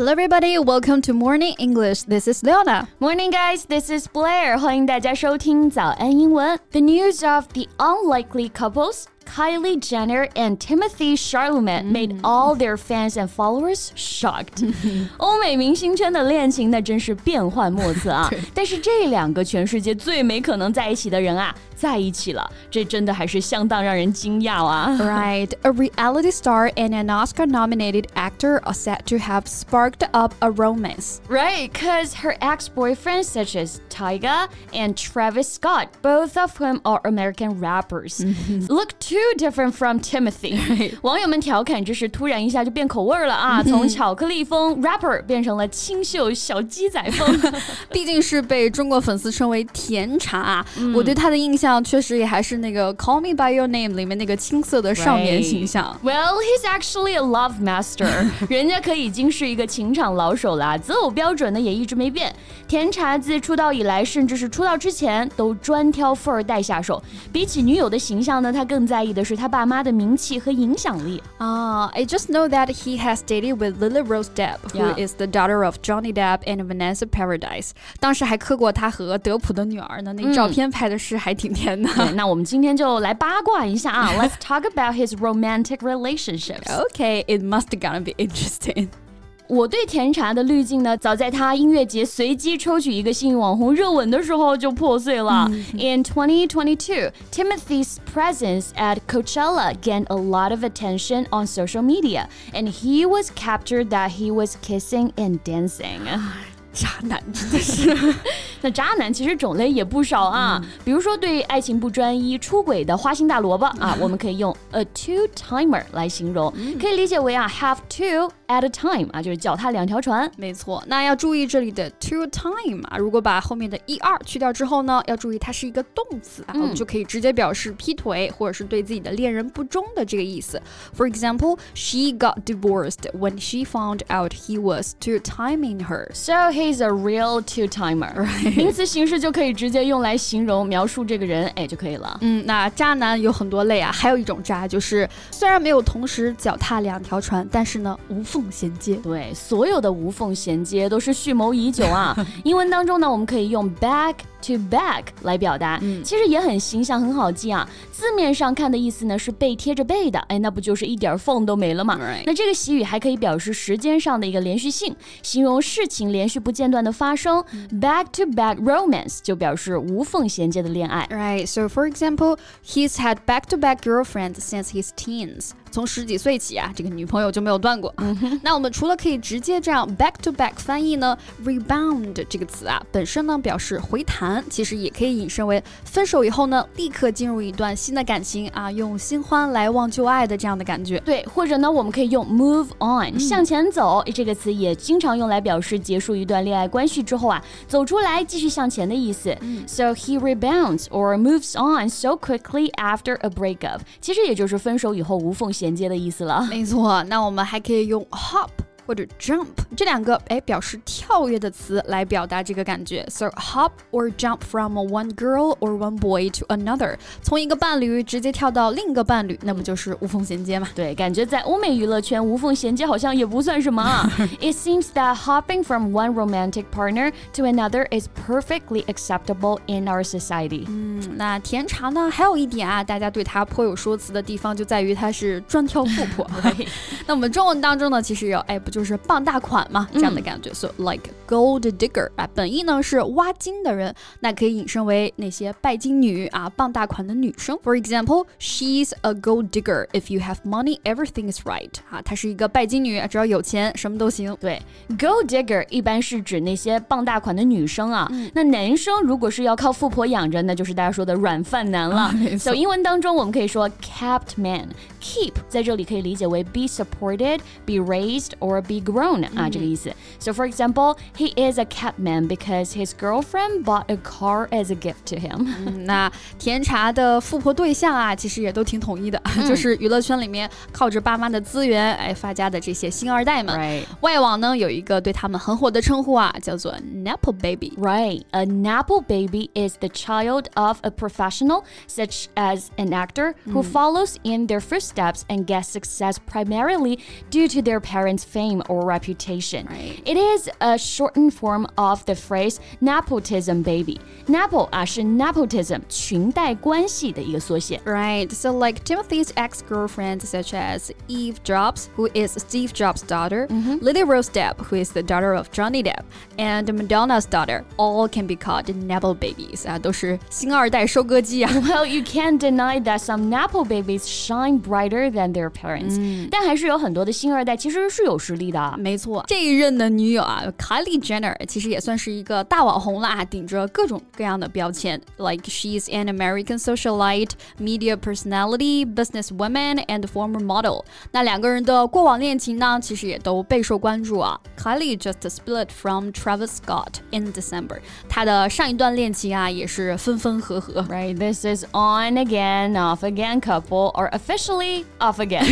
Hello, everybody. Welcome to Morning English. This is Leona. Morning, guys. This is Blair. 欢迎大家收听早安英文。The news of the unlikely couples Kylie Jenner and Timothy Chalamet made mm. all their fans and followers shocked。欧美明星圈的恋情那真是变幻莫测啊！但是这两个全世界最没可能在一起的人啊，在一起了，这真的还是相当让人惊讶啊！Right, a reality star and an Oscar-nominated actor are said to have sparked up a romance. Right, because her ex-boyfriends such as Tyga and Travis Scott, both of whom are American rappers, mm-hmm. look to too different from Timothy。网友们调侃这是突然一下就变口味了啊，从巧克力风 rapper 变成了清秀小鸡仔风。毕竟是被中国粉丝称为甜茶啊，我对他的印象确实也还是那个《Call Me by Your Name》里面那个青涩的少年形象。Well, he's actually a love master，人家可已经是一个情场老手了，择偶标准呢也一直没变。甜茶自出道以来，甚至是出道之前，都专挑富二代下手。比起女友的形象呢，他更在在意的是他爸妈的名气和影响力。啊、uh,，I just know that he has dated with Lily Rose Depp, who yeah. is the daughter of Johnny Depp and Vanessa Paradis。当时还磕过他和德普的女儿呢，那照片拍的是还挺甜的。嗯、那我们今天就来八卦一下啊，Let's talk about his romantic relationship. Okay, it must gonna be interesting. 我对甜茶的滤镜呢，早在他音乐节随机抽取一个幸运网红热吻的时候就破碎了。In 2022, Timothy's presence at Coachella gained a lot of attention on social media, and he was captured that he was kissing and dancing. 渣男真的是， 那渣男其实种类也不少啊。比如说对爱情不专一、出轨的花心大萝卜啊，我们可以用 a two timer 来形容，可以理解为啊 have two at a time 啊，就是脚踏两条船。没错，那要注意这里的 two time 啊，如果把后面的一二去掉之后呢，要注意它是一个动词啊，我们就可以直接表示劈腿或者是对自己的恋人不忠的这个意思。For example, she got divorced when she found out he was two timing her. So He's a real two-timer， 名词形式就可以直接用来形容描述这个人，哎就可以了。嗯，那渣男有很多类啊，还有一种渣就是虽然没有同时脚踏两条船，但是呢无缝衔接。对，所有的无缝衔接都是蓄谋已久啊。英文当中呢，我们可以用 back。to back 来表达，嗯，其实也很形象，很好记啊。字面上看的意思呢是背贴着背的，哎，那不就是一点缝都没了吗？那这个习语还可以表示时间上的一个连续性，形容事情连续不间断的发生。Back to back romance 就表示无缝衔接的恋爱。Right. So for example, he's had back to back girlfriends since his teens. 从十几岁起啊，这个女朋友就没有断过。那我们除了可以直接这样 back to back 翻译呢，rebound 这个词啊，本身呢表示回弹，其实也可以引申为分手以后呢，立刻进入一段新的感情啊，用新欢来忘旧爱的这样的感觉。对，或者呢，我们可以用 move on 向前走这个词，也经常用来表示结束一段恋爱关系之后啊，走出来继续向前的意思。So he rebounds or moves on so quickly after a breakup，其实也就是分手以后无缝。衔接的意思了，没错。那我们还可以用 hop。或者 jump 这两个哎表示跳跃的词来表达这个感觉。So hop or jump from one girl or one boy to another，从一个伴侣直接跳到另一个伴侣，那不就是无缝衔接吗？对，感觉在欧美娱乐圈无缝衔接好像也不算什么啊。It seems that hopping from one romantic partner to another is perfectly acceptable in our society。嗯，那甜茶呢？还有一点啊，大家对它颇有说辞的地方就在于它是专挑富婆。那我们中文当中呢，其实有哎不就。 就是傍大款嘛，这样的感觉。So like gold digger 啊，本意呢是挖金的人，那可以引申为那些拜金女啊，傍大款的女生。For example, she's a gold digger. If you have money, everything is right. 啊，她是一个拜金女，只要有钱，什么都行。对，gold digger 一般是指那些傍大款的女生啊。那男生如果是要靠富婆养着，那就是大家说的软饭男了。So 英文当中我们可以说 kept man. Keep 在这里可以理解为 be supported, be raised, or be grown mm-hmm. 啊这个意思。So for example, he is a kept man because his girlfriend bought a car as a gift to him. 那甜茶的富婆对象啊，其实也都挺统一的，就是娱乐圈里面靠着爸妈的资源哎发家的这些星二代们。外网呢有一个对他们很火的称呼啊，叫做 Nepo baby. Right, a Nepo baby is the child of a professional such as an actor who mm. follows in their footsteps and gets success primarily due to their parents' fame fame or reputation. Right. It is a shortened form of the phrase nepotism baby. Nepo 啊是 nepotism 裙带关系的一个缩写。 Right. So, like Timothy's ex girlfriends, such as Eve Jobs, who is Steve Jobs' daughter, Lily Rose Depp, who is the daughter of Johnny Depp, and Madonna's daughter, all can be called Nepo babies. 啊，都是星二代收割机啊。 Well, you can't deny that some nepo babies shine brighter than their parents. 但还是有很多的星二代其实是有实力 的。没错，这一任的女友啊，Kylie Jenner 其实也算是一个大网红啦，顶着各种各样的标签，like she's an American socialite, media personality, businesswoman, and former model。那两个人的过往恋情呢，其实也都备受关注啊。Kylie just split from Travis Scott in December，她的上一段恋情啊，也是分分合合。 Right, this is on again, off again couple, or officially off again.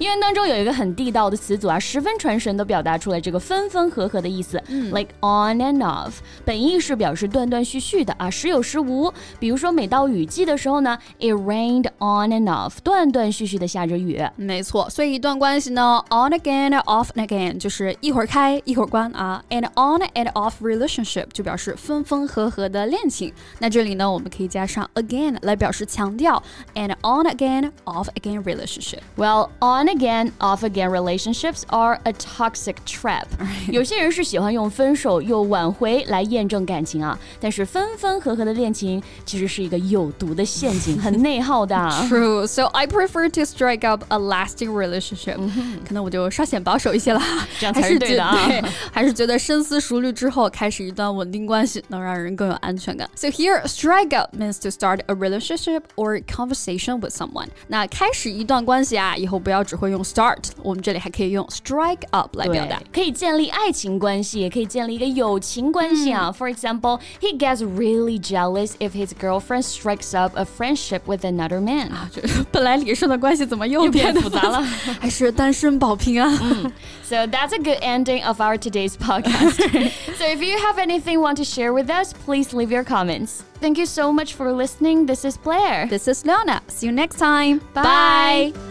英文当中有一个很地道的词组啊，十分 传神，都表达出来这个分分合合的意思。Like on and off，本意是表示断断续续的啊，时有时无。比如说每到雨季的时候呢，it rained on and off，断断续续的下着雨。没错，所以一段关系呢，on again, off again，就是一会儿开一会儿关啊。And on and off relationship 就表示分分合合的恋情。那这里呢，我们可以加上 again 来表示强调，and on again, off again relationship。 Well, on again, off again relationships are a toxic trap. 有些人是喜欢用分手又挽回来验证感情啊，但是分分合合的恋情其实是一个有毒的陷阱，很内耗的。 True, so I prefer to strike up a lasting relationship、可能我就稍显保守一些啦，这样才是还是觉对的啊对，还是觉得深思熟虑之后开始一段稳定关系，能让人更有安全感。So here, strike up means to start a relationship or conversation with someone。那开始一段关系啊，以后不要只会用 start，我们这里还可以用 strike like up 来表达，可以建立爱情关系，也可以建立一个友情关系啊。嗯、For example, he gets really jealous if his girlfriend strikes up a friendship with another man。啊，就本来理顺的关系怎么又变复杂了？还是单身保平安。嗯 mm. So that's a good ending of our today's podcast. so if you have anything you want to share with us, please leave your comments. Thank you so much for listening. This is Blair. This is Leona. See you next time. Bye. Bye.